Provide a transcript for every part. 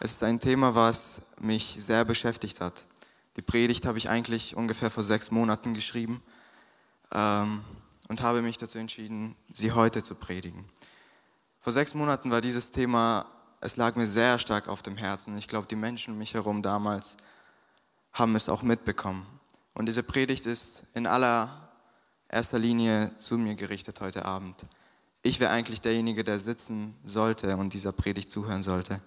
Es ist ein Thema, was mich sehr beschäftigt hat. Die Predigt habe ich eigentlich ungefähr vor sechs Monaten geschrieben ähm, und habe mich dazu entschieden, sie heute zu predigen. Vor sechs Monaten war dieses Thema, es lag mir sehr stark auf dem Herzen. Ich glaube, die Menschen um mich herum damals haben es auch mitbekommen. Und diese Predigt ist in allererster Linie zu mir gerichtet heute Abend. Ich wäre eigentlich derjenige, der sitzen sollte und dieser Predigt zuhören sollte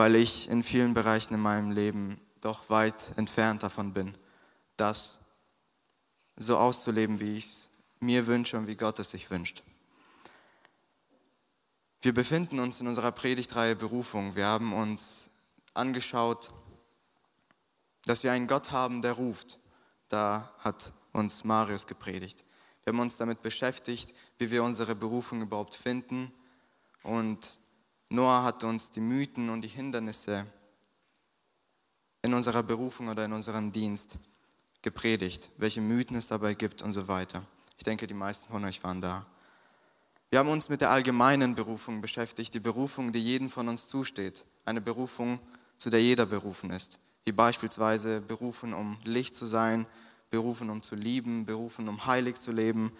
weil ich in vielen Bereichen in meinem Leben doch weit entfernt davon bin, das so auszuleben, wie ich es mir wünsche und wie Gott es sich wünscht. Wir befinden uns in unserer Predigtreihe Berufung. Wir haben uns angeschaut, dass wir einen Gott haben, der ruft. Da hat uns Marius gepredigt. Wir haben uns damit beschäftigt, wie wir unsere Berufung überhaupt finden und Noah hat uns die Mythen und die Hindernisse in unserer Berufung oder in unserem Dienst gepredigt, welche Mythen es dabei gibt und so weiter. Ich denke, die meisten von euch waren da. Wir haben uns mit der allgemeinen Berufung beschäftigt, die Berufung, die jedem von uns zusteht. Eine Berufung, zu der jeder berufen ist. Wie beispielsweise berufen, um Licht zu sein, berufen, um zu lieben, berufen, um heilig zu leben,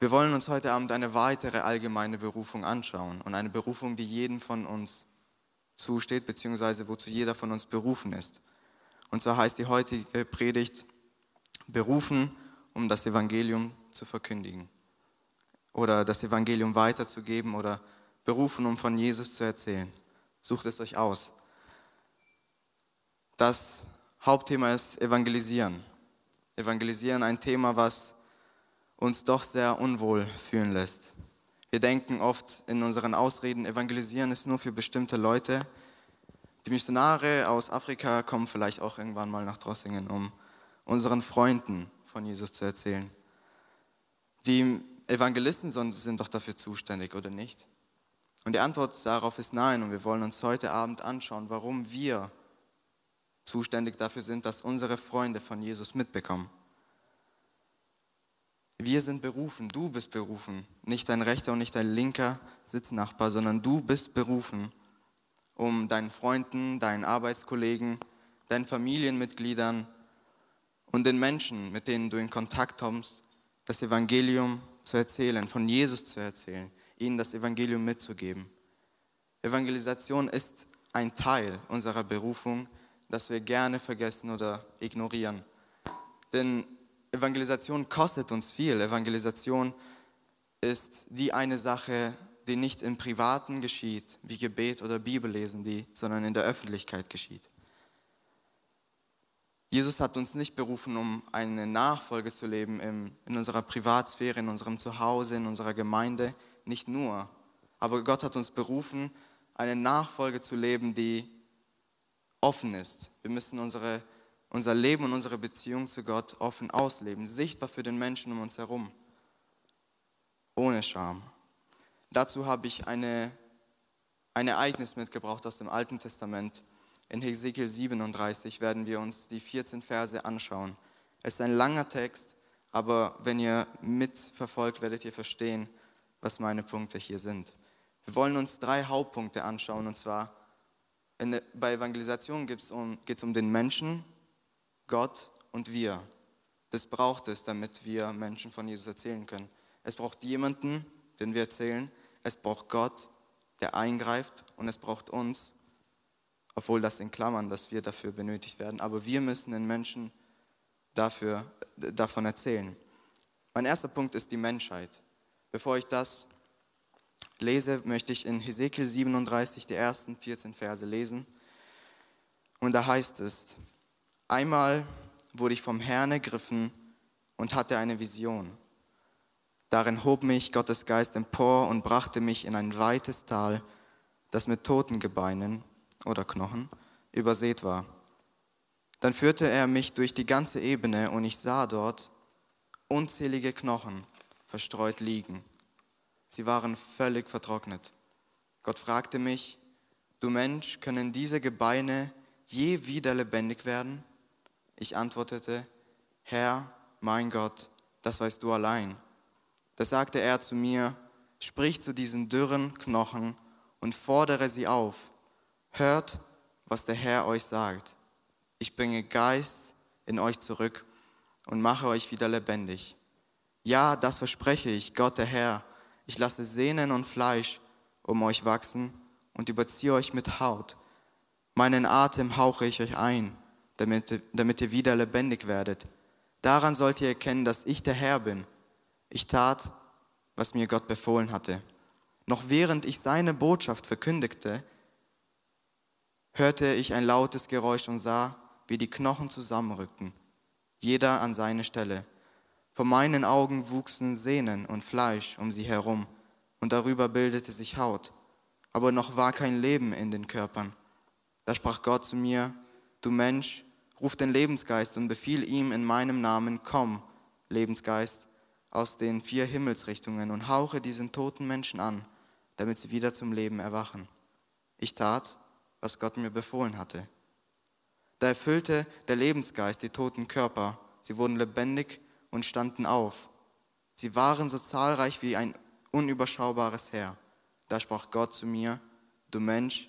wir wollen uns heute Abend eine weitere allgemeine Berufung anschauen und eine Berufung, die jedem von uns zusteht, beziehungsweise wozu jeder von uns berufen ist. Und zwar heißt die heutige Predigt berufen, um das Evangelium zu verkündigen oder das Evangelium weiterzugeben oder berufen, um von Jesus zu erzählen. Sucht es euch aus. Das Hauptthema ist Evangelisieren. Evangelisieren, ein Thema, was uns doch sehr unwohl fühlen lässt. Wir denken oft in unseren Ausreden, evangelisieren ist nur für bestimmte Leute. Die Missionare aus Afrika kommen vielleicht auch irgendwann mal nach Drossingen, um unseren Freunden von Jesus zu erzählen. Die Evangelisten sind doch dafür zuständig, oder nicht? Und die Antwort darauf ist nein. Und wir wollen uns heute Abend anschauen, warum wir zuständig dafür sind, dass unsere Freunde von Jesus mitbekommen. Wir sind berufen, du bist berufen, nicht dein rechter und nicht dein linker Sitznachbar, sondern du bist berufen, um deinen Freunden, deinen Arbeitskollegen, deinen Familienmitgliedern und den Menschen, mit denen du in Kontakt kommst, das Evangelium zu erzählen, von Jesus zu erzählen, ihnen das Evangelium mitzugeben. Evangelisation ist ein Teil unserer Berufung, das wir gerne vergessen oder ignorieren. Denn Evangelisation kostet uns viel. Evangelisation ist die eine Sache, die nicht im Privaten geschieht, wie Gebet oder Bibellesen, die, sondern in der Öffentlichkeit geschieht. Jesus hat uns nicht berufen, um eine Nachfolge zu leben in, in unserer Privatsphäre, in unserem Zuhause, in unserer Gemeinde, nicht nur. Aber Gott hat uns berufen, eine Nachfolge zu leben, die offen ist. Wir müssen unsere unser Leben und unsere Beziehung zu Gott offen ausleben, sichtbar für den Menschen um uns herum, ohne Scham. Dazu habe ich eine, ein Ereignis mitgebracht aus dem Alten Testament. In Hesekiel 37 werden wir uns die 14 Verse anschauen. Es ist ein langer Text, aber wenn ihr mitverfolgt, werdet ihr verstehen, was meine Punkte hier sind. Wir wollen uns drei Hauptpunkte anschauen, und zwar in, bei Evangelisation geht es um, um den Menschen, Gott und wir. Das braucht es, damit wir Menschen von Jesus erzählen können. Es braucht jemanden, den wir erzählen. Es braucht Gott, der eingreift. Und es braucht uns, obwohl das in Klammern, dass wir dafür benötigt werden. Aber wir müssen den Menschen dafür, davon erzählen. Mein erster Punkt ist die Menschheit. Bevor ich das lese, möchte ich in Hesekiel 37 die ersten 14 Verse lesen. Und da heißt es, Einmal wurde ich vom Herrn ergriffen und hatte eine Vision. Darin hob mich Gottes Geist empor und brachte mich in ein weites Tal, das mit toten Gebeinen oder Knochen übersät war. Dann führte er mich durch die ganze Ebene und ich sah dort unzählige Knochen verstreut liegen. Sie waren völlig vertrocknet. Gott fragte mich, du Mensch, können diese Gebeine je wieder lebendig werden? Ich antwortete, Herr, mein Gott, das weißt du allein. Da sagte er zu mir, sprich zu diesen dürren Knochen und fordere sie auf. Hört, was der Herr euch sagt. Ich bringe Geist in euch zurück und mache euch wieder lebendig. Ja, das verspreche ich, Gott der Herr. Ich lasse Sehnen und Fleisch um euch wachsen und überziehe euch mit Haut. Meinen Atem hauche ich euch ein, damit, damit ihr wieder lebendig werdet. Daran sollt ihr erkennen, dass ich der Herr bin. Ich tat, was mir Gott befohlen hatte. Noch während ich seine Botschaft verkündigte, hörte ich ein lautes Geräusch und sah, wie die Knochen zusammenrückten, jeder an seine Stelle. Vor meinen Augen wuchsen Sehnen und Fleisch um sie herum, und darüber bildete sich Haut, aber noch war kein Leben in den Körpern. Da sprach Gott zu mir, du Mensch, ruf den Lebensgeist und befiehl ihm in meinem Namen, komm, Lebensgeist, aus den vier Himmelsrichtungen und hauche diesen toten Menschen an, damit sie wieder zum Leben erwachen. Ich tat, was Gott mir befohlen hatte. Da erfüllte der Lebensgeist die toten Körper, sie wurden lebendig und standen auf. Sie waren so zahlreich wie ein unüberschaubares Heer. Da sprach Gott zu mir, du Mensch,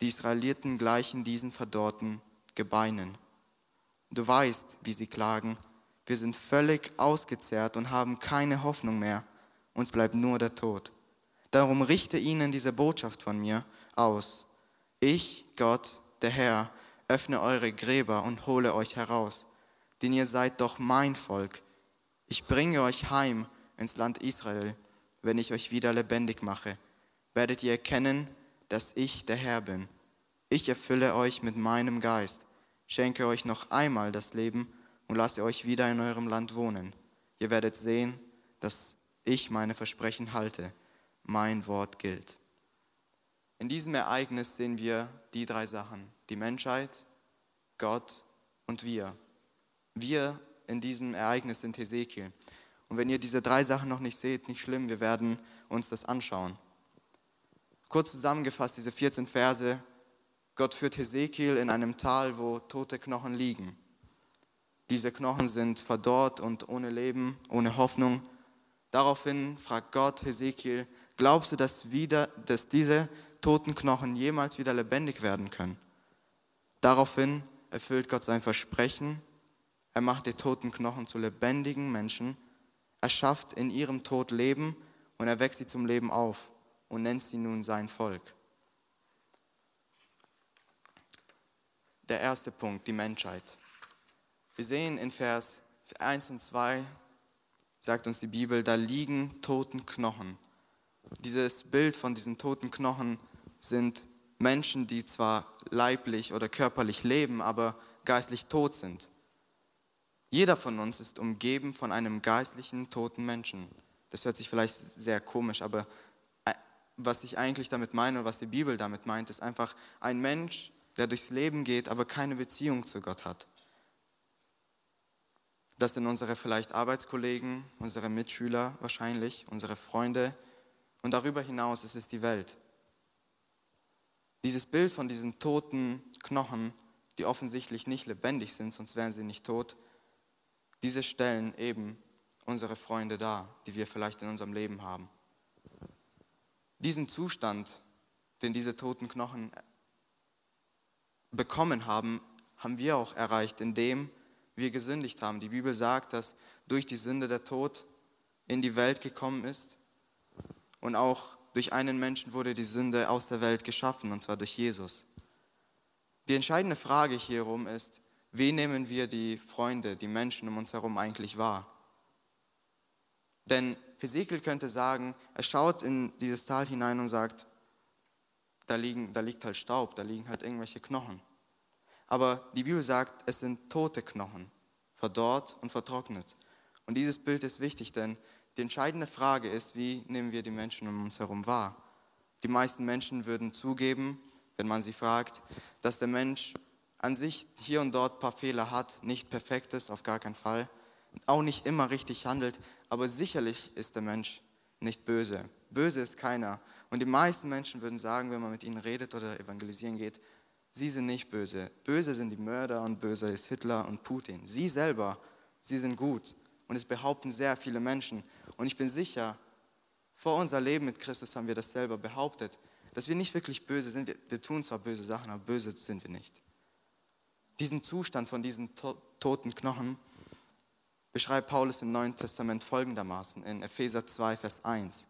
die Israeliten gleichen diesen verdorrten Gebeinen. Du weißt, wie sie klagen, wir sind völlig ausgezehrt und haben keine Hoffnung mehr, uns bleibt nur der Tod. Darum richte ihnen diese Botschaft von mir aus. Ich, Gott, der Herr, öffne eure Gräber und hole euch heraus, denn ihr seid doch mein Volk. Ich bringe euch heim ins Land Israel, wenn ich euch wieder lebendig mache. Werdet ihr erkennen, dass ich der Herr bin. Ich erfülle euch mit meinem Geist, schenke euch noch einmal das Leben und lasse euch wieder in eurem Land wohnen. Ihr werdet sehen, dass ich meine Versprechen halte mein Wort gilt. In diesem Ereignis sehen wir die drei Sachen, die Menschheit, Gott und wir. Wir in diesem Ereignis sind Hesekiel. Und wenn ihr diese drei Sachen noch nicht seht, nicht schlimm, wir werden uns das anschauen. Kurz zusammengefasst, diese 14 Verse, Gott führt Hesekiel in einem Tal, wo tote Knochen liegen. Diese Knochen sind verdorrt und ohne Leben, ohne Hoffnung. Daraufhin fragt Gott Hesekiel, Glaubst du, dass, wieder, dass diese toten Knochen jemals wieder lebendig werden können? Daraufhin erfüllt Gott sein Versprechen. Er macht die toten Knochen zu lebendigen Menschen. Er schafft in ihrem Tod Leben und er weckt sie zum Leben auf und nennt sie nun sein Volk. Der erste Punkt, die Menschheit. Wir sehen in Vers 1 und 2, sagt uns die Bibel, da liegen toten Knochen dieses Bild von diesen toten Knochen sind Menschen, die zwar leiblich oder körperlich leben, aber geistlich tot sind. Jeder von uns ist umgeben von einem geistlichen toten Menschen. Das hört sich vielleicht sehr komisch, aber äh, was ich eigentlich damit meine und was die Bibel damit meint, ist einfach ein Mensch, der durchs Leben geht, aber keine Beziehung zu Gott hat. Das sind unsere vielleicht Arbeitskollegen, unsere Mitschüler wahrscheinlich, unsere Freunde, und darüber hinaus ist es die Welt. Dieses Bild von diesen toten Knochen, die offensichtlich nicht lebendig sind, sonst wären sie nicht tot, diese stellen eben unsere Freunde dar, die wir vielleicht in unserem Leben haben. Diesen Zustand, den diese toten Knochen bekommen haben, haben wir auch erreicht, indem wir gesündigt haben. Die Bibel sagt, dass durch die Sünde der Tod in die Welt gekommen ist und auch durch einen Menschen wurde die Sünde aus der Welt geschaffen, und zwar durch Jesus. Die entscheidende Frage hierum ist, wie nehmen wir die Freunde, die Menschen um uns herum eigentlich wahr? Denn Hesekiel könnte sagen, er schaut in dieses Tal hinein und sagt, da, liegen, da liegt halt Staub, da liegen halt irgendwelche Knochen. Aber die Bibel sagt, es sind tote Knochen, verdorrt und vertrocknet. Und dieses Bild ist wichtig, denn die entscheidende Frage ist, wie nehmen wir die Menschen um uns herum wahr? Die meisten Menschen würden zugeben, wenn man sie fragt, dass der Mensch an sich hier und dort ein paar Fehler hat, nicht perfekt ist, auf gar keinen Fall, auch nicht immer richtig handelt, aber sicherlich ist der Mensch nicht böse. Böse ist keiner. Und die meisten Menschen würden sagen, wenn man mit ihnen redet oder evangelisieren geht, sie sind nicht böse. Böse sind die Mörder und böse ist Hitler und Putin. Sie selber, sie sind gut. Und es behaupten sehr viele Menschen. Und ich bin sicher, vor unser Leben mit Christus haben wir das selber behauptet. dass wir nicht wirklich böse sind. Wir, wir tun zwar böse Sachen, aber böse sind wir nicht. Diesen Zustand von diesen to toten Knochen beschreibt Paulus im Neuen Testament folgendermaßen in Epheser 2, Vers 1.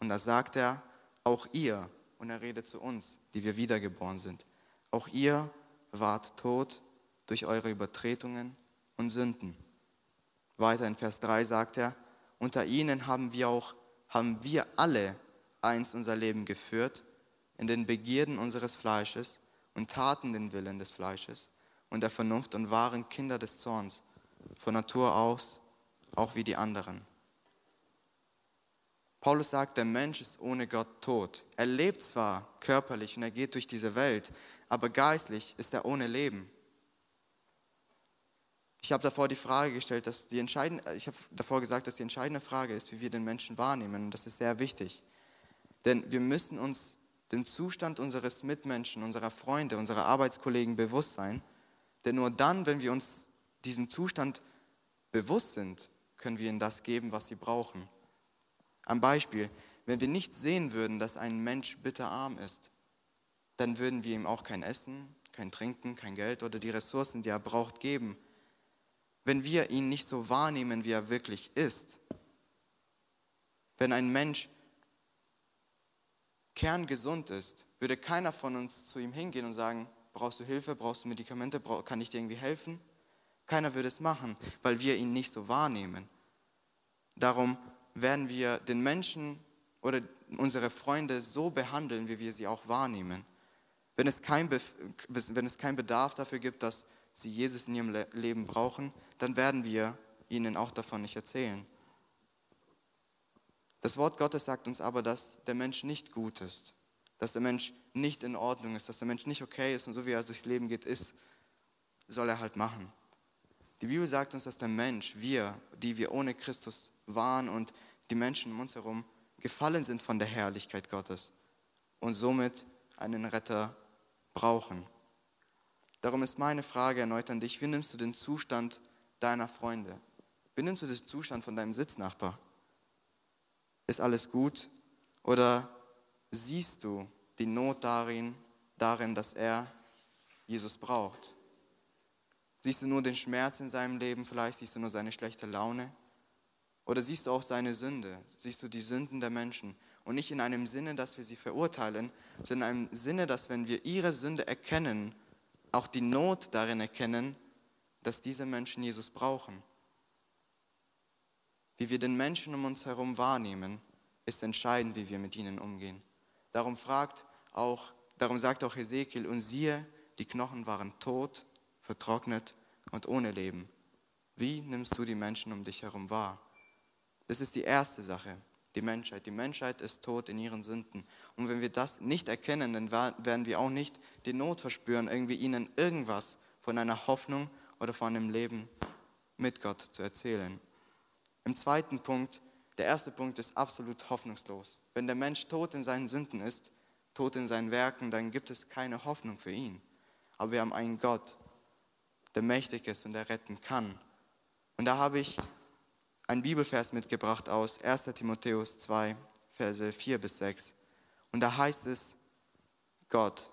Und da sagt er, auch ihr, und er redet zu uns, die wir wiedergeboren sind, auch ihr wart tot durch eure Übertretungen und Sünden. Weiter in Vers 3 sagt er, unter ihnen haben wir auch, haben wir alle eins unser Leben geführt, in den Begierden unseres Fleisches und taten den Willen des Fleisches und der Vernunft und waren Kinder des Zorns, von Natur aus auch wie die anderen. Paulus sagt, der Mensch ist ohne Gott tot. Er lebt zwar körperlich und er geht durch diese Welt, aber geistlich ist er ohne Leben. Ich habe davor die Frage gestellt, dass die entscheidende, ich habe davor gesagt, dass die entscheidende Frage ist, wie wir den Menschen wahrnehmen. Und das ist sehr wichtig. Denn wir müssen uns dem Zustand unseres Mitmenschen, unserer Freunde, unserer Arbeitskollegen bewusst sein. Denn nur dann, wenn wir uns diesem Zustand bewusst sind, können wir ihnen das geben, was sie brauchen. Am Beispiel, wenn wir nicht sehen würden, dass ein Mensch bitterarm ist, dann würden wir ihm auch kein Essen, kein Trinken, kein Geld oder die Ressourcen, die er braucht, geben wenn wir ihn nicht so wahrnehmen, wie er wirklich ist. Wenn ein Mensch kerngesund ist, würde keiner von uns zu ihm hingehen und sagen, brauchst du Hilfe, brauchst du Medikamente, kann ich dir irgendwie helfen? Keiner würde es machen, weil wir ihn nicht so wahrnehmen. Darum werden wir den Menschen oder unsere Freunde so behandeln, wie wir sie auch wahrnehmen. Wenn es kein, keinen Bedarf dafür gibt, dass sie Jesus in ihrem Leben brauchen, dann werden wir ihnen auch davon nicht erzählen. Das Wort Gottes sagt uns aber, dass der Mensch nicht gut ist, dass der Mensch nicht in Ordnung ist, dass der Mensch nicht okay ist und so wie er durchs Leben geht, ist, soll er halt machen. Die Bibel sagt uns, dass der Mensch, wir, die wir ohne Christus waren und die Menschen um uns herum, gefallen sind von der Herrlichkeit Gottes und somit einen Retter brauchen. Darum ist meine Frage erneut an dich, wie nimmst du den Zustand deiner Freunde? Wie nimmst du den Zustand von deinem Sitznachbar? Ist alles gut? Oder siehst du die Not darin, darin, dass er Jesus braucht? Siehst du nur den Schmerz in seinem Leben, vielleicht siehst du nur seine schlechte Laune? Oder siehst du auch seine Sünde? Siehst du die Sünden der Menschen? Und nicht in einem Sinne, dass wir sie verurteilen, sondern in einem Sinne, dass wenn wir ihre Sünde erkennen, auch die Not darin erkennen, dass diese Menschen Jesus brauchen. Wie wir den Menschen um uns herum wahrnehmen, ist entscheidend, wie wir mit ihnen umgehen. Darum fragt auch, darum sagt auch Hesekiel, und siehe, die Knochen waren tot, vertrocknet und ohne Leben. Wie nimmst du die Menschen um dich herum wahr? Das ist die erste Sache, die Menschheit. Die Menschheit ist tot in ihren Sünden. Und wenn wir das nicht erkennen, dann werden wir auch nicht die Not verspüren, irgendwie ihnen irgendwas von einer Hoffnung oder von einem Leben mit Gott zu erzählen. Im zweiten Punkt, der erste Punkt ist absolut hoffnungslos. Wenn der Mensch tot in seinen Sünden ist, tot in seinen Werken, dann gibt es keine Hoffnung für ihn. Aber wir haben einen Gott, der mächtig ist und der retten kann. Und da habe ich einen Bibelvers mitgebracht aus 1 Timotheus 2, Verse 4 bis 6. Und da heißt es, Gott,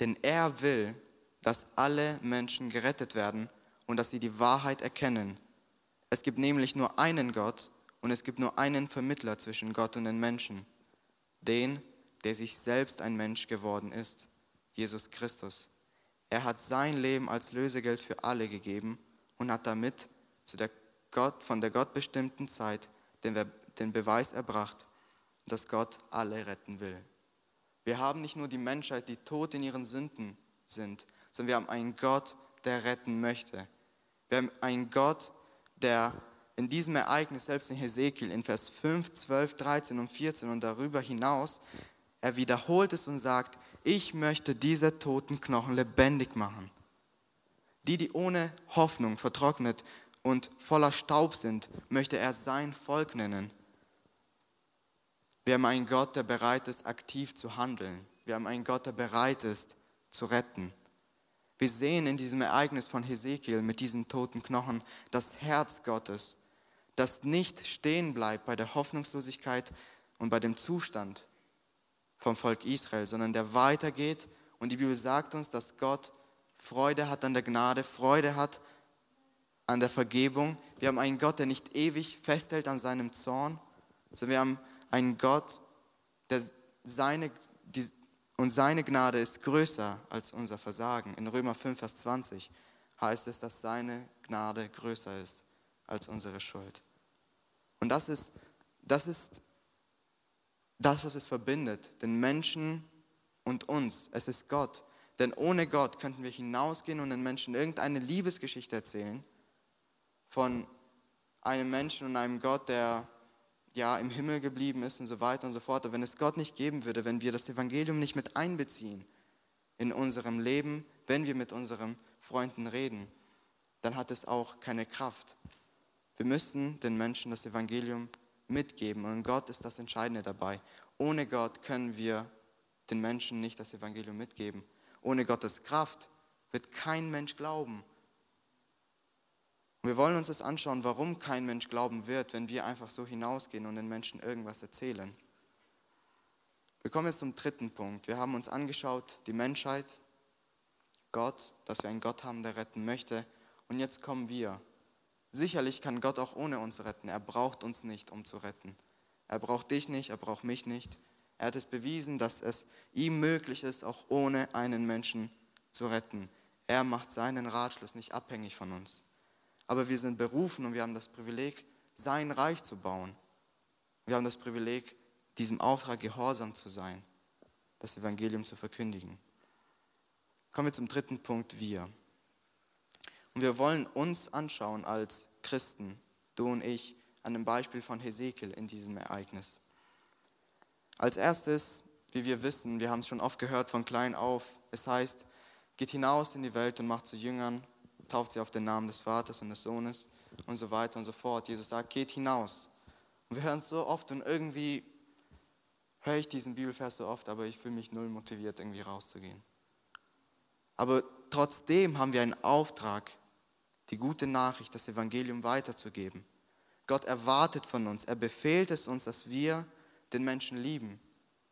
denn er will, dass alle Menschen gerettet werden und dass sie die Wahrheit erkennen. Es gibt nämlich nur einen Gott und es gibt nur einen Vermittler zwischen Gott und den Menschen, den, der sich selbst ein Mensch geworden ist, Jesus Christus. Er hat sein Leben als Lösegeld für alle gegeben und hat damit zu der Gott, von der Gott bestimmten Zeit den, den Beweis erbracht, dass Gott alle retten will. Wir haben nicht nur die Menschheit, die tot in ihren Sünden sind, sondern wir haben einen Gott, der retten möchte. Wir haben einen Gott, der in diesem Ereignis, selbst in Hesekiel, in Vers 5, 12, 13 und 14 und darüber hinaus, er wiederholt es und sagt, ich möchte diese toten Knochen lebendig machen. Die, die ohne Hoffnung vertrocknet und voller Staub sind, möchte er sein Volk nennen. Wir haben einen Gott, der bereit ist, aktiv zu handeln. Wir haben einen Gott, der bereit ist, zu retten. Wir sehen in diesem Ereignis von Hesekiel mit diesen toten Knochen das Herz Gottes, das nicht stehen bleibt bei der Hoffnungslosigkeit und bei dem Zustand, vom Volk Israel, sondern der weitergeht. Und die Bibel sagt uns, dass Gott Freude hat an der Gnade, Freude hat an der Vergebung. Wir haben einen Gott, der nicht ewig festhält an seinem Zorn, sondern wir haben einen Gott, der seine, die, und seine Gnade ist größer als unser Versagen. In Römer 5, Vers 20 heißt es, dass seine Gnade größer ist als unsere Schuld. Und das ist, das ist das, was es verbindet, den Menschen und uns. Es ist Gott. Denn ohne Gott könnten wir hinausgehen und den Menschen irgendeine Liebesgeschichte erzählen von einem Menschen und einem Gott, der ja im Himmel geblieben ist und so weiter und so fort. Aber wenn es Gott nicht geben würde, wenn wir das Evangelium nicht mit einbeziehen in unserem Leben, wenn wir mit unseren Freunden reden, dann hat es auch keine Kraft. Wir müssen den Menschen das Evangelium mitgeben und Gott ist das Entscheidende dabei. Ohne Gott können wir den Menschen nicht das Evangelium mitgeben. Ohne Gottes Kraft wird kein Mensch glauben. Und wir wollen uns das anschauen, warum kein Mensch glauben wird, wenn wir einfach so hinausgehen und den Menschen irgendwas erzählen. Wir kommen jetzt zum dritten Punkt. Wir haben uns angeschaut, die Menschheit, Gott, dass wir einen Gott haben, der retten möchte. Und jetzt kommen wir. Sicherlich kann Gott auch ohne uns retten. Er braucht uns nicht, um zu retten. Er braucht dich nicht, er braucht mich nicht. Er hat es bewiesen, dass es ihm möglich ist, auch ohne einen Menschen zu retten. Er macht seinen Ratschluss nicht abhängig von uns. Aber wir sind berufen und wir haben das Privileg, sein Reich zu bauen. Wir haben das Privileg, diesem Auftrag gehorsam zu sein, das Evangelium zu verkündigen. Kommen wir zum dritten Punkt, wir. Und wir wollen uns anschauen als Christen, du und ich, an dem Beispiel von Hesekiel in diesem Ereignis. Als erstes, wie wir wissen, wir haben es schon oft gehört von klein auf, es heißt, geht hinaus in die Welt und macht zu Jüngern, tauft sie auf den Namen des Vaters und des Sohnes und so weiter und so fort. Jesus sagt, geht hinaus. Und wir hören es so oft und irgendwie höre ich diesen Bibelvers so oft, aber ich fühle mich null motiviert, irgendwie rauszugehen. Aber trotzdem haben wir einen Auftrag, die gute Nachricht, das Evangelium weiterzugeben. Gott erwartet von uns, er befehlt es uns, dass wir den Menschen lieben,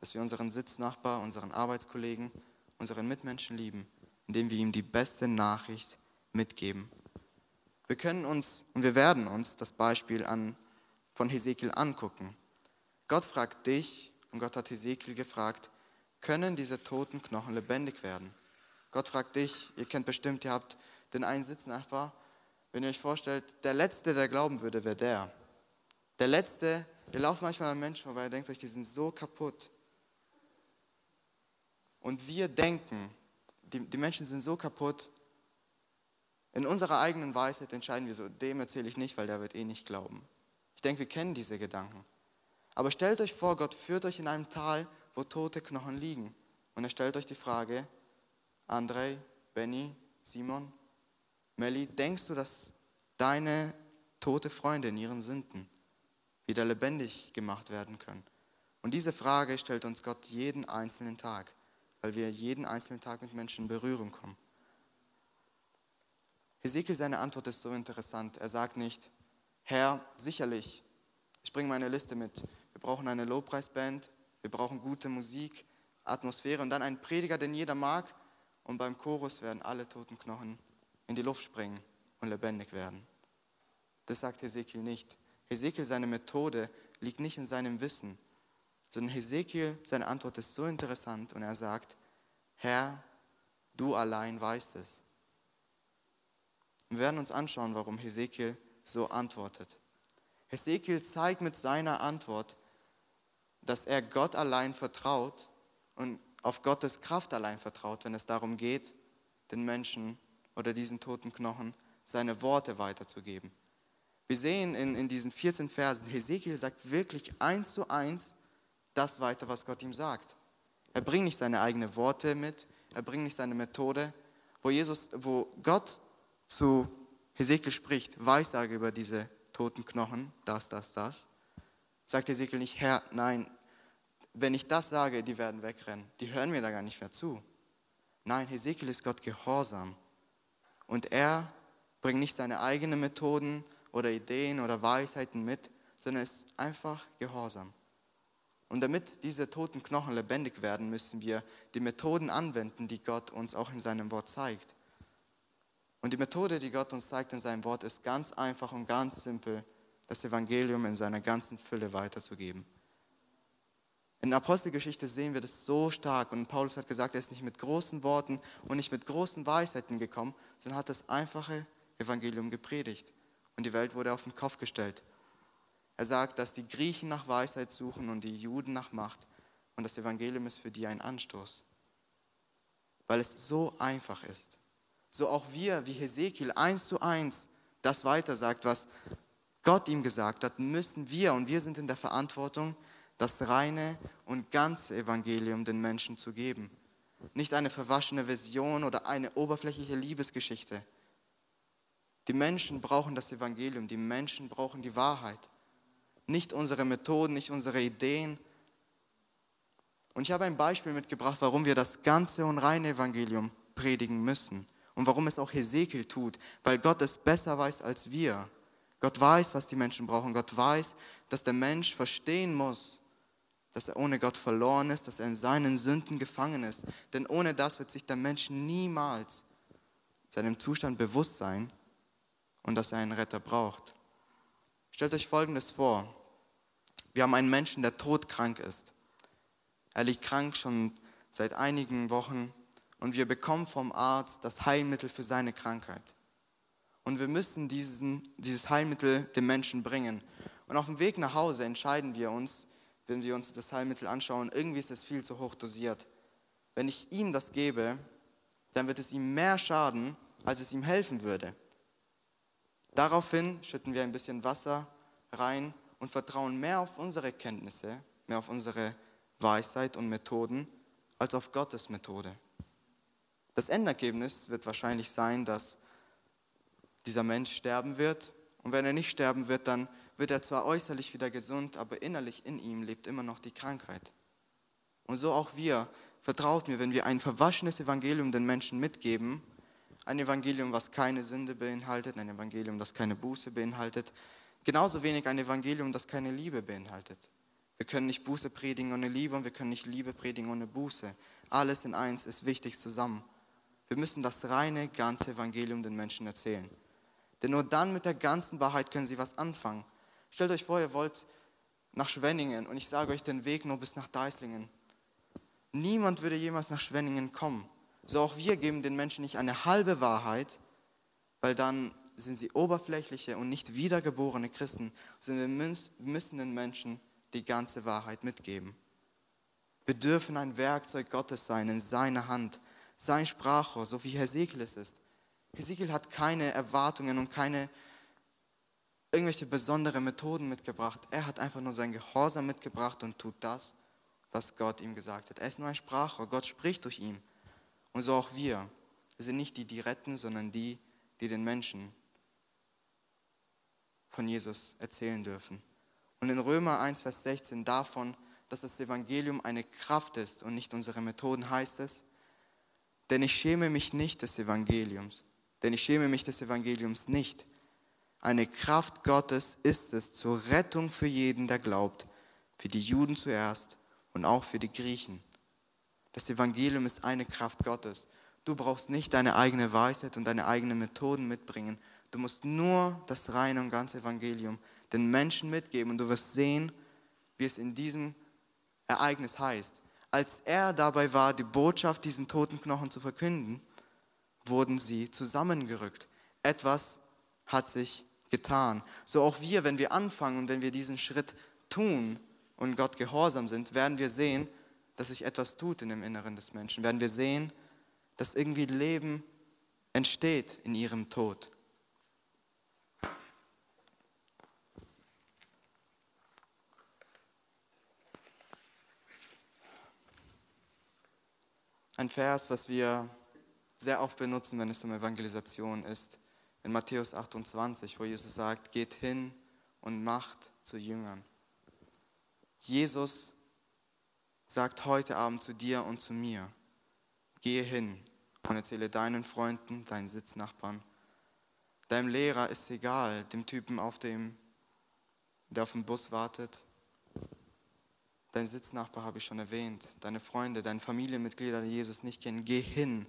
dass wir unseren Sitznachbar, unseren Arbeitskollegen, unseren Mitmenschen lieben, indem wir ihm die beste Nachricht mitgeben. Wir können uns und wir werden uns das Beispiel an, von Hesekiel angucken. Gott fragt dich und Gott hat Hesekiel gefragt, können diese toten Knochen lebendig werden? Gott fragt dich, ihr kennt bestimmt, ihr habt den einen Sitznachbar, wenn ihr euch vorstellt, der Letzte, der glauben würde, wäre der. Der Letzte, ihr lauft manchmal an Menschen vorbei, ihr denkt euch, die sind so kaputt. Und wir denken, die, die Menschen sind so kaputt, in unserer eigenen Weisheit entscheiden wir so, dem erzähle ich nicht, weil der wird eh nicht glauben. Ich denke, wir kennen diese Gedanken. Aber stellt euch vor, Gott führt euch in einem Tal, wo tote Knochen liegen. Und er stellt euch die Frage, Andrei, Benny, Simon, Melly, denkst du, dass deine tote Freunde in ihren Sünden wieder lebendig gemacht werden können? Und diese Frage stellt uns Gott jeden einzelnen Tag, weil wir jeden einzelnen Tag mit Menschen in Berührung kommen. Hesekiel, seine Antwort ist so interessant. Er sagt nicht, Herr, sicherlich, ich bringe meine Liste mit. Wir brauchen eine Lobpreisband, wir brauchen gute Musik, Atmosphäre und dann einen Prediger, den jeder mag. Und beim Chorus werden alle toten Knochen in die Luft springen und lebendig werden. Das sagt Hesekiel nicht. Hesekiel, seine Methode liegt nicht in seinem Wissen, sondern Hesekiel, seine Antwort ist so interessant und er sagt, Herr, du allein weißt es. Wir werden uns anschauen, warum Hesekiel so antwortet. Hesekiel zeigt mit seiner Antwort, dass er Gott allein vertraut und auf Gottes Kraft allein vertraut, wenn es darum geht, den Menschen oder diesen toten Knochen seine Worte weiterzugeben. Wir sehen in, in diesen 14 Versen, Hesekiel sagt wirklich eins zu eins das weiter, was Gott ihm sagt. Er bringt nicht seine eigenen Worte mit, er bringt nicht seine Methode. Wo, Jesus, wo Gott zu Hesekiel spricht, Weissage über diese toten Knochen, das, das, das, sagt Hesekiel nicht, Herr, nein, wenn ich das sage, die werden wegrennen. Die hören mir da gar nicht mehr zu. Nein, Hesekiel ist Gott gehorsam. Und er bringt nicht seine eigenen Methoden oder Ideen oder Weisheiten mit, sondern ist einfach gehorsam. Und damit diese toten Knochen lebendig werden, müssen wir die Methoden anwenden, die Gott uns auch in seinem Wort zeigt. Und die Methode, die Gott uns zeigt in seinem Wort, ist ganz einfach und ganz simpel, das Evangelium in seiner ganzen Fülle weiterzugeben. In der Apostelgeschichte sehen wir das so stark und Paulus hat gesagt, er ist nicht mit großen Worten und nicht mit großen Weisheiten gekommen, sondern hat das einfache Evangelium gepredigt und die Welt wurde auf den Kopf gestellt. Er sagt, dass die Griechen nach Weisheit suchen und die Juden nach Macht und das Evangelium ist für die ein Anstoß, weil es so einfach ist. So auch wir, wie Hesekiel, eins zu eins das weitersagt, was Gott ihm gesagt hat, müssen wir und wir sind in der Verantwortung, das reine und ganze Evangelium den Menschen zu geben. Nicht eine verwaschene Version oder eine oberflächliche Liebesgeschichte. Die Menschen brauchen das Evangelium, die Menschen brauchen die Wahrheit. Nicht unsere Methoden, nicht unsere Ideen. Und ich habe ein Beispiel mitgebracht, warum wir das ganze und reine Evangelium predigen müssen und warum es auch Hesekiel tut, weil Gott es besser weiß als wir. Gott weiß, was die Menschen brauchen. Gott weiß, dass der Mensch verstehen muss, dass er ohne Gott verloren ist, dass er in seinen Sünden gefangen ist. Denn ohne das wird sich der Mensch niemals seinem Zustand bewusst sein und dass er einen Retter braucht. Stellt euch Folgendes vor. Wir haben einen Menschen, der todkrank ist. Er liegt krank schon seit einigen Wochen und wir bekommen vom Arzt das Heilmittel für seine Krankheit. Und wir müssen diesen, dieses Heilmittel dem Menschen bringen. Und auf dem Weg nach Hause entscheiden wir uns, wenn wir uns das Heilmittel anschauen, irgendwie ist es viel zu hoch dosiert. Wenn ich ihm das gebe, dann wird es ihm mehr schaden, als es ihm helfen würde. Daraufhin schütten wir ein bisschen Wasser rein und vertrauen mehr auf unsere Kenntnisse, mehr auf unsere Weisheit und Methoden, als auf Gottes Methode. Das Endergebnis wird wahrscheinlich sein, dass dieser Mensch sterben wird. Und wenn er nicht sterben wird, dann wird er zwar äußerlich wieder gesund, aber innerlich in ihm lebt immer noch die Krankheit. Und so auch wir. Vertraut mir, wenn wir ein verwaschenes Evangelium den Menschen mitgeben, ein Evangelium, was keine Sünde beinhaltet, ein Evangelium, das keine Buße beinhaltet, genauso wenig ein Evangelium, das keine Liebe beinhaltet. Wir können nicht Buße predigen ohne Liebe und wir können nicht Liebe predigen ohne Buße. Alles in eins ist wichtig zusammen. Wir müssen das reine, ganze Evangelium den Menschen erzählen. Denn nur dann mit der ganzen Wahrheit können sie was anfangen. Stellt euch vor, ihr wollt nach Schwenningen und ich sage euch den Weg nur bis nach Deislingen. Niemand würde jemals nach Schwenningen kommen. So auch wir geben den Menschen nicht eine halbe Wahrheit, weil dann sind sie oberflächliche und nicht wiedergeborene Christen, sondern wir müssen den Menschen die ganze Wahrheit mitgeben. Wir dürfen ein Werkzeug Gottes sein in seiner Hand, sein Sprachrohr, so wie Hesekiel es ist. Hesekiel hat keine Erwartungen und keine irgendwelche besondere Methoden mitgebracht. Er hat einfach nur sein Gehorsam mitgebracht und tut das, was Gott ihm gesagt hat. Er ist nur ein Sprachrohr. Gott spricht durch ihn. Und so auch wir. Wir sind nicht die, die retten, sondern die, die den Menschen von Jesus erzählen dürfen. Und in Römer 1, Vers 16 davon, dass das Evangelium eine Kraft ist und nicht unsere Methoden, heißt es, denn ich schäme mich nicht des Evangeliums, denn ich schäme mich des Evangeliums nicht, eine Kraft Gottes ist es zur Rettung für jeden, der glaubt, für die Juden zuerst und auch für die Griechen. Das Evangelium ist eine Kraft Gottes. Du brauchst nicht deine eigene Weisheit und deine eigenen Methoden mitbringen. Du musst nur das reine und ganze Evangelium den Menschen mitgeben und du wirst sehen, wie es in diesem Ereignis heißt. Als er dabei war, die Botschaft diesen toten Knochen zu verkünden, wurden sie zusammengerückt. Etwas hat sich getan. So auch wir, wenn wir anfangen und wenn wir diesen Schritt tun und Gott gehorsam sind, werden wir sehen, dass sich etwas tut in dem Inneren des Menschen. Werden wir sehen, dass irgendwie Leben entsteht in ihrem Tod. Ein Vers, was wir sehr oft benutzen, wenn es um Evangelisation ist, in Matthäus 28, wo Jesus sagt, geht hin und macht zu Jüngern. Jesus sagt heute Abend zu dir und zu mir, gehe hin und erzähle deinen Freunden, deinen Sitznachbarn, deinem Lehrer ist egal, dem Typen, auf dem, der auf dem Bus wartet, Dein Sitznachbar habe ich schon erwähnt, deine Freunde, deine Familienmitglieder, die Jesus nicht kennen. Geh hin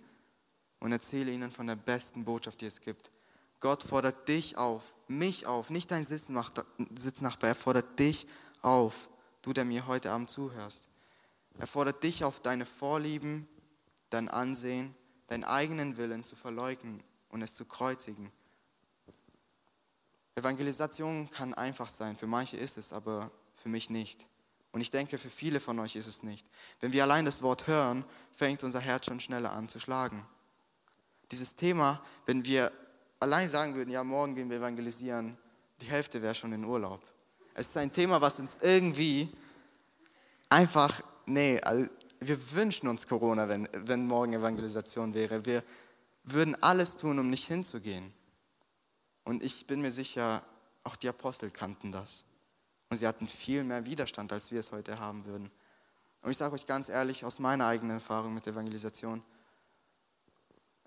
und erzähle ihnen von der besten Botschaft, die es gibt. Gott fordert dich auf, mich auf, nicht dein Sitznachbar, er fordert dich auf, du, der mir heute Abend zuhörst. Er fordert dich auf, deine Vorlieben, dein Ansehen, deinen eigenen Willen zu verleugnen und es zu kreuzigen. Evangelisation kann einfach sein, für manche ist es, aber für mich nicht. Und ich denke, für viele von euch ist es nicht. Wenn wir allein das Wort hören, fängt unser Herz schon schneller an zu schlagen. Dieses Thema, wenn wir allein sagen würden, ja, morgen gehen wir evangelisieren, die Hälfte wäre schon in Urlaub. Es ist ein Thema, was uns irgendwie einfach, nee, also wir wünschen uns Corona, wenn, wenn morgen Evangelisation wäre. Wir würden alles tun, um nicht hinzugehen. Und ich bin mir sicher, auch die Apostel kannten das. Und sie hatten viel mehr Widerstand, als wir es heute haben würden. Und ich sage euch ganz ehrlich, aus meiner eigenen Erfahrung mit Evangelisation,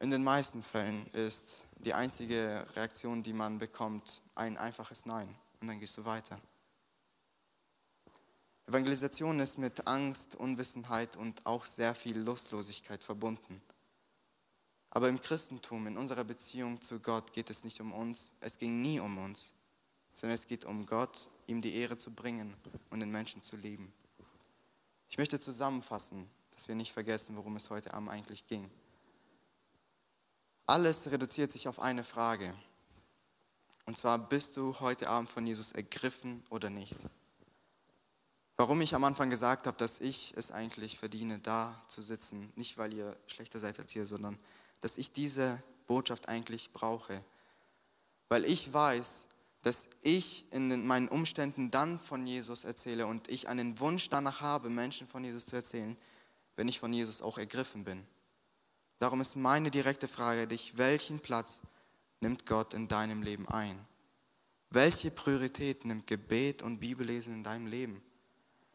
in den meisten Fällen ist die einzige Reaktion, die man bekommt, ein einfaches Nein. Und dann gehst du weiter. Evangelisation ist mit Angst, Unwissenheit und auch sehr viel Lustlosigkeit verbunden. Aber im Christentum, in unserer Beziehung zu Gott, geht es nicht um uns. Es ging nie um uns, sondern es geht um Gott, ihm die Ehre zu bringen und den Menschen zu lieben. Ich möchte zusammenfassen, dass wir nicht vergessen, worum es heute Abend eigentlich ging. Alles reduziert sich auf eine Frage. Und zwar, bist du heute Abend von Jesus ergriffen oder nicht? Warum ich am Anfang gesagt habe, dass ich es eigentlich verdiene, da zu sitzen, nicht weil ihr schlechter seid als ihr, sondern dass ich diese Botschaft eigentlich brauche. Weil ich weiß, dass ich in meinen Umständen dann von Jesus erzähle und ich einen Wunsch danach habe, Menschen von Jesus zu erzählen, wenn ich von Jesus auch ergriffen bin. Darum ist meine direkte Frage dich, welchen Platz nimmt Gott in deinem Leben ein? Welche Priorität nimmt Gebet und Bibellesen in deinem Leben?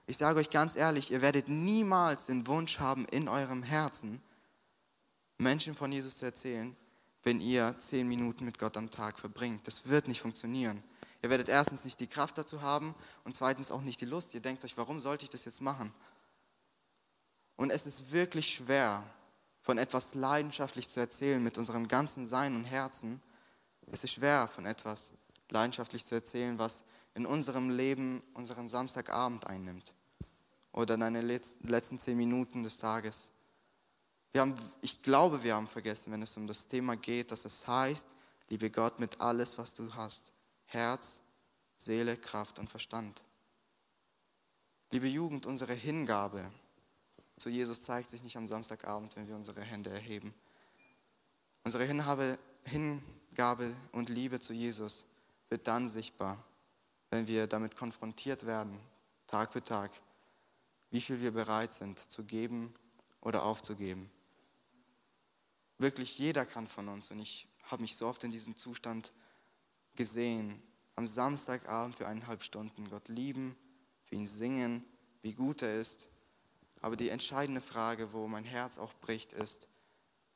Ich sage euch ganz ehrlich, ihr werdet niemals den Wunsch haben in eurem Herzen, Menschen von Jesus zu erzählen, wenn ihr zehn Minuten mit Gott am Tag verbringt. Das wird nicht funktionieren. Ihr werdet erstens nicht die Kraft dazu haben und zweitens auch nicht die Lust. Ihr denkt euch, warum sollte ich das jetzt machen? Und es ist wirklich schwer, von etwas leidenschaftlich zu erzählen mit unserem ganzen Sein und Herzen, es ist schwer, von etwas leidenschaftlich zu erzählen, was in unserem Leben unseren Samstagabend einnimmt oder in den letzten zehn Minuten des Tages. Wir haben, ich glaube, wir haben vergessen, wenn es um das Thema geht, dass es heißt, liebe Gott mit alles, was du hast. Herz, Seele, Kraft und Verstand. Liebe Jugend, unsere Hingabe, zu Jesus zeigt sich nicht am Samstagabend, wenn wir unsere Hände erheben. Unsere Hingabe, Hingabe und Liebe zu Jesus wird dann sichtbar, wenn wir damit konfrontiert werden, Tag für Tag, wie viel wir bereit sind zu geben oder aufzugeben. Wirklich jeder kann von uns, und ich habe mich so oft in diesem Zustand gesehen, am Samstagabend für eineinhalb Stunden Gott lieben, für ihn singen, wie gut er ist aber die entscheidende Frage, wo mein Herz auch bricht, ist,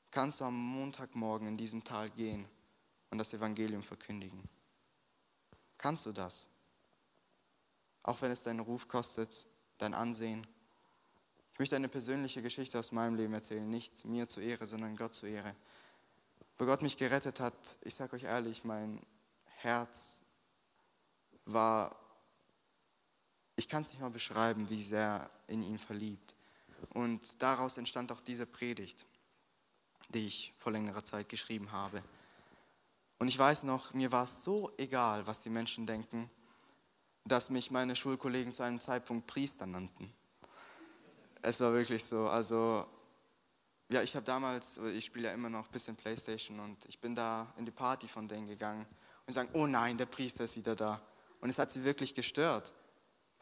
kannst du am Montagmorgen in diesem Tal gehen und das Evangelium verkündigen? Kannst du das? Auch wenn es deinen Ruf kostet, dein Ansehen. Ich möchte eine persönliche Geschichte aus meinem Leben erzählen, nicht mir zur Ehre, sondern Gott zur Ehre. Wo Gott mich gerettet hat, ich sage euch ehrlich, mein Herz war ich kann es nicht mal beschreiben, wie sehr in ihn verliebt. Und daraus entstand auch diese Predigt, die ich vor längerer Zeit geschrieben habe. Und ich weiß noch, mir war es so egal, was die Menschen denken, dass mich meine Schulkollegen zu einem Zeitpunkt Priester nannten. Es war wirklich so. Also, ja, ich habe damals, ich spiele ja immer noch ein bisschen Playstation und ich bin da in die Party von denen gegangen und sagen, oh nein, der Priester ist wieder da. Und es hat sie wirklich gestört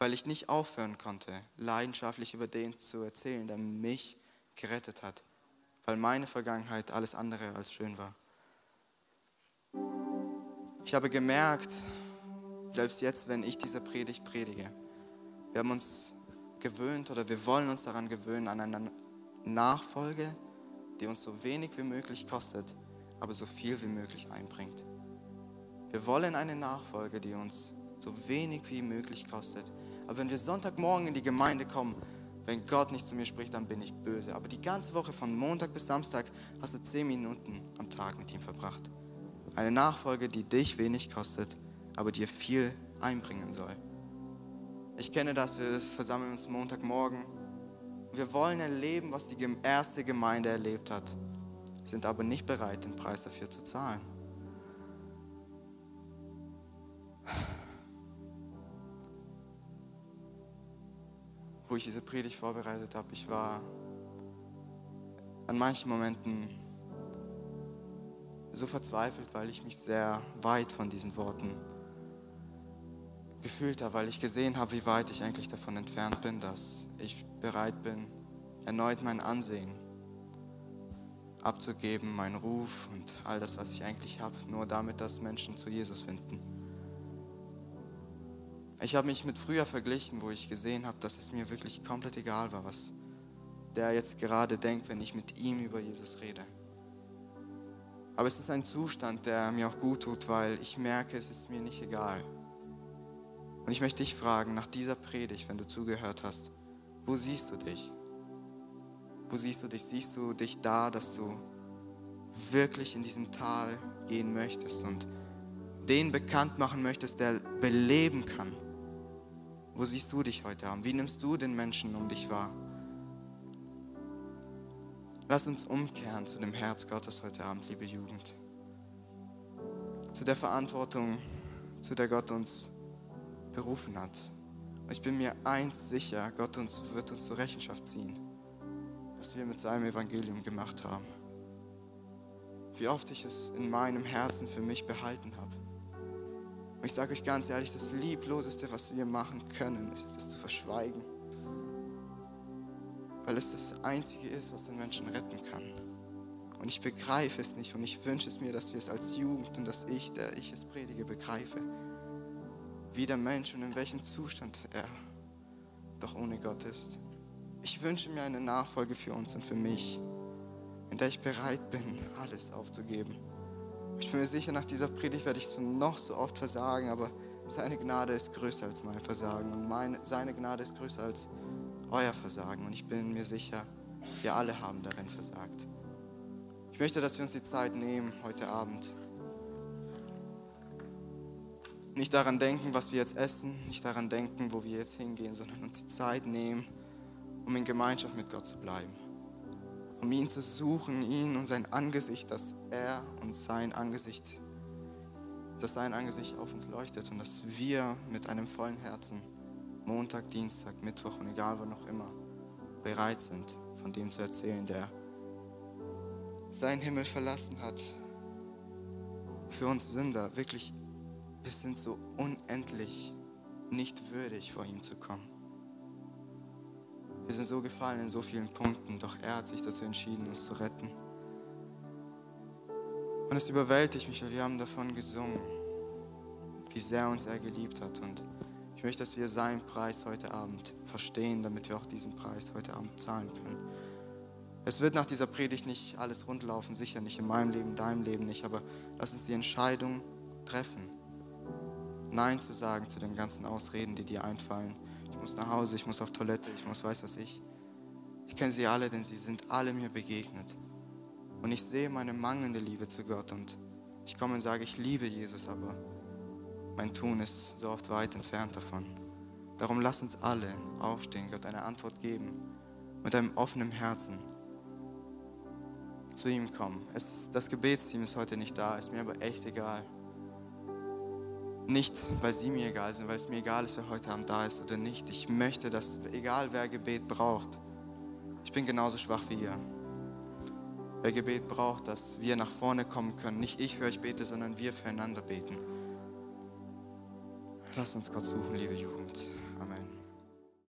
weil ich nicht aufhören konnte, leidenschaftlich über den zu erzählen, der mich gerettet hat, weil meine Vergangenheit alles andere als schön war. Ich habe gemerkt, selbst jetzt, wenn ich diese Predigt predige, wir haben uns gewöhnt oder wir wollen uns daran gewöhnen, an eine Nachfolge, die uns so wenig wie möglich kostet, aber so viel wie möglich einbringt. Wir wollen eine Nachfolge, die uns so wenig wie möglich kostet, Aber wenn wir Sonntagmorgen in die Gemeinde kommen, wenn Gott nicht zu mir spricht, dann bin ich böse. Aber die ganze Woche von Montag bis Samstag hast du zehn Minuten am Tag mit ihm verbracht. Eine Nachfolge, die dich wenig kostet, aber dir viel einbringen soll. Ich kenne das, wir versammeln uns Montagmorgen. Wir wollen erleben, was die erste Gemeinde erlebt hat, sind aber nicht bereit, den Preis dafür zu zahlen. wo ich diese Predigt vorbereitet habe, ich war an manchen Momenten so verzweifelt, weil ich mich sehr weit von diesen Worten gefühlt habe, weil ich gesehen habe, wie weit ich eigentlich davon entfernt bin, dass ich bereit bin, erneut mein Ansehen abzugeben, meinen Ruf und all das, was ich eigentlich habe, nur damit, dass Menschen zu Jesus finden. Ich habe mich mit früher verglichen, wo ich gesehen habe, dass es mir wirklich komplett egal war, was der jetzt gerade denkt, wenn ich mit ihm über Jesus rede. Aber es ist ein Zustand, der mir auch gut tut, weil ich merke, es ist mir nicht egal. Und ich möchte dich fragen, nach dieser Predigt, wenn du zugehört hast, wo siehst du dich? Wo siehst du dich? Siehst du dich da, dass du wirklich in diesem Tal gehen möchtest und den bekannt machen möchtest, der beleben kann? Wo siehst du dich heute Abend? Wie nimmst du den Menschen um dich wahr? Lass uns umkehren zu dem Herz Gottes heute Abend, liebe Jugend. Zu der Verantwortung, zu der Gott uns berufen hat. Und ich bin mir eins sicher, Gott uns, wird uns zur Rechenschaft ziehen, was wir mit seinem Evangelium gemacht haben. Wie oft ich es in meinem Herzen für mich behalten habe. Und ich sage euch ganz ehrlich, das Liebloseste, was wir machen können, ist es zu verschweigen. Weil es das Einzige ist, was den Menschen retten kann. Und ich begreife es nicht und ich wünsche es mir, dass wir es als Jugend und dass ich, der ich es predige, begreife. Wie der Mensch und in welchem Zustand er doch ohne Gott ist. Ich wünsche mir eine Nachfolge für uns und für mich, in der ich bereit bin, alles aufzugeben ich bin mir sicher, nach dieser Predigt werde ich noch so oft versagen, aber seine Gnade ist größer als mein Versagen und meine, seine Gnade ist größer als euer Versagen. Und ich bin mir sicher, wir alle haben darin versagt. Ich möchte, dass wir uns die Zeit nehmen heute Abend. Nicht daran denken, was wir jetzt essen, nicht daran denken, wo wir jetzt hingehen, sondern uns die Zeit nehmen, um in Gemeinschaft mit Gott zu bleiben um ihn zu suchen, ihn und sein Angesicht, dass er und sein Angesicht, dass sein Angesicht auf uns leuchtet und dass wir mit einem vollen Herzen Montag, Dienstag, Mittwoch und egal wann noch immer bereit sind, von dem zu erzählen, der seinen Himmel verlassen hat. Für uns Sünder, wirklich, wir sind so unendlich nicht würdig, vor ihm zu kommen. Wir sind so gefallen in so vielen Punkten, doch er hat sich dazu entschieden, uns zu retten. Und es überwältigt mich, weil wir haben davon gesungen, wie sehr uns er geliebt hat. Und ich möchte, dass wir seinen Preis heute Abend verstehen, damit wir auch diesen Preis heute Abend zahlen können. Es wird nach dieser Predigt nicht alles rundlaufen, sicher nicht in meinem Leben, in deinem Leben nicht, aber lass uns die Entscheidung treffen, Nein zu sagen zu den ganzen Ausreden, die dir einfallen muss nach Hause, ich muss auf Toilette, ich muss weiß was ich. Ich kenne sie alle, denn sie sind alle mir begegnet. Und ich sehe meine mangelnde Liebe zu Gott und ich komme und sage, ich liebe Jesus, aber mein Tun ist so oft weit entfernt davon. Darum lass uns alle aufstehen, Gott eine Antwort geben, mit einem offenen Herzen zu ihm kommen. Es, das Gebetsteam ist heute nicht da, ist mir aber echt egal. Nicht, weil sie mir egal sind, weil es mir egal ist, wer heute Abend da ist oder nicht. Ich möchte, dass, egal wer Gebet braucht, ich bin genauso schwach wie ihr. Wer Gebet braucht, dass wir nach vorne kommen können. Nicht ich für euch bete, sondern wir füreinander beten. Lasst uns Gott suchen, liebe Jugend.